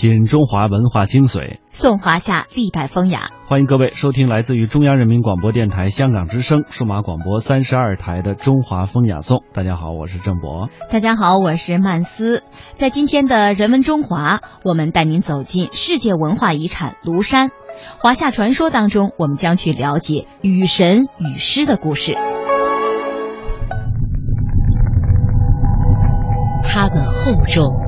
品中华文化精髓，颂华夏历代风雅。欢迎各位收听来自于中央人民广播电台香港之声数码广播三十二台的《中华风雅颂》。大家好，我是郑博。大家好，我是曼斯。在今天的人文中华，我们带您走进世界文化遗产庐山。华夏传说当中，我们将去了解雨神雨师的故事。他们厚重。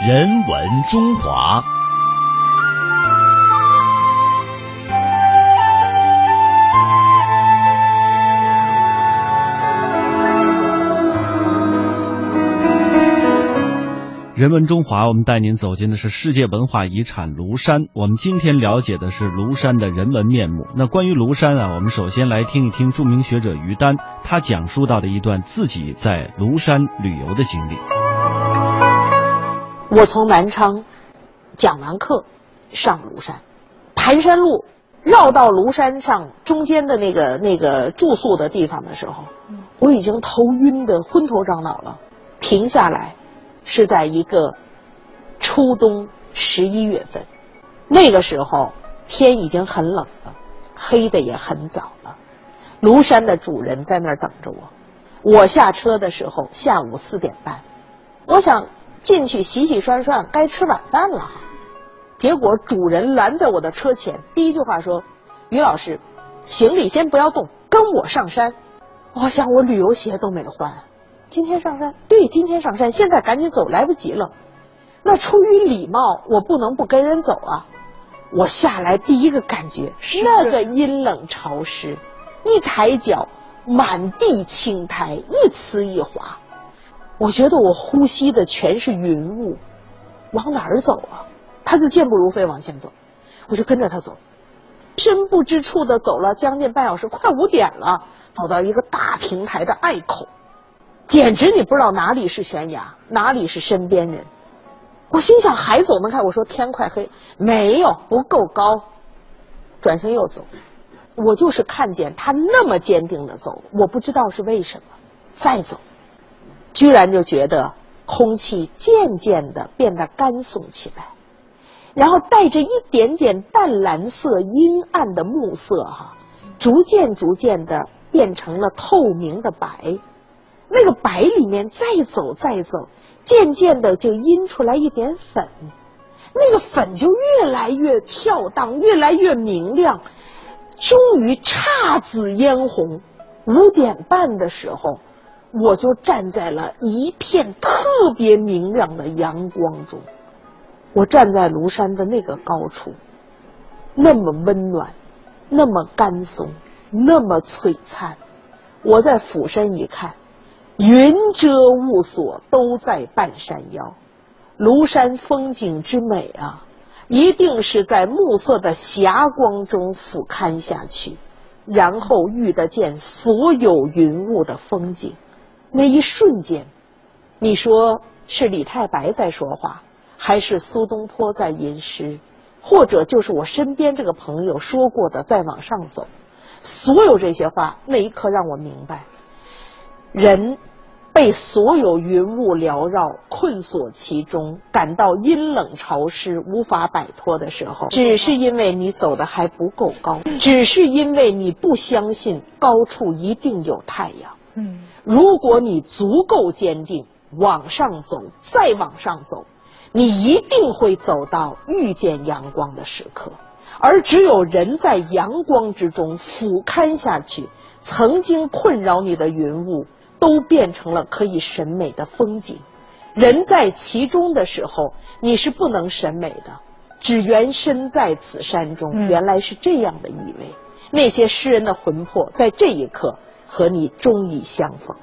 人文中华，人文中华，我们带您走进的是世界文化遗产庐山。我们今天了解的是庐山的人文面目。那关于庐山啊，我们首先来听一听著名学者于丹他讲述到的一段自己在庐山旅游的经历。我从南昌讲完课，上庐山，盘山路绕到庐山上中间的那个那个住宿的地方的时候，我已经头晕的昏头胀脑了。停下来，是在一个初冬十一月份，那个时候天已经很冷了，黑的也很早了。庐山的主人在那儿等着我，我下车的时候下午四点半，我想。进去洗洗涮涮，该吃晚饭了。结果主人拦在我的车前，第一句话说：“于老师，行李先不要动，跟我上山。”我想我旅游鞋都没换，今天上山？对，今天上山，现在赶紧走，来不及了。那出于礼貌，我不能不跟人走啊。我下来第一个感觉，那个阴冷潮湿，一抬脚，满地青苔，一呲一滑。我觉得我呼吸的全是云雾，往哪儿走啊？他就健步如飞往前走，我就跟着他走，偏不知处的走了将近半小时，快五点了，走到一个大平台的隘口，简直你不知道哪里是悬崖，哪里是身边人。我心想还走能看？我说天快黑，没有不够高，转身又走，我就是看见他那么坚定的走，我不知道是为什么，再走。居然就觉得空气渐渐的变得干松起来，然后带着一点点淡蓝色、阴暗的暮色，哈，逐渐逐渐的变成了透明的白。那个白里面再走再走，渐渐的就阴出来一点粉，那个粉就越来越跳荡，越来越明亮，终于姹紫嫣红。五点半的时候。我就站在了一片特别明亮的阳光中，我站在庐山的那个高处，那么温暖，那么干松，那么璀璨。我在俯身一看，云遮雾锁，都在半山腰。庐山风景之美啊，一定是在暮色的霞光中俯瞰下去，然后遇得见所有云雾的风景。那一瞬间，你说是李太白在说话，还是苏东坡在吟诗，或者就是我身边这个朋友说过的“再往上走”，所有这些话，那一刻让我明白，人。被所有云雾缭绕、困锁其中，感到阴冷潮湿、无法摆脱的时候，只是因为你走的还不够高，只是因为你不相信高处一定有太阳。嗯，如果你足够坚定，往上走，再往上走，你一定会走到遇见阳光的时刻。而只有人在阳光之中俯瞰下去，曾经困扰你的云雾。都变成了可以审美的风景，人在其中的时候，你是不能审美的，只缘身在此山中。原来是这样的意味，那些诗人的魂魄在这一刻和你终已相逢。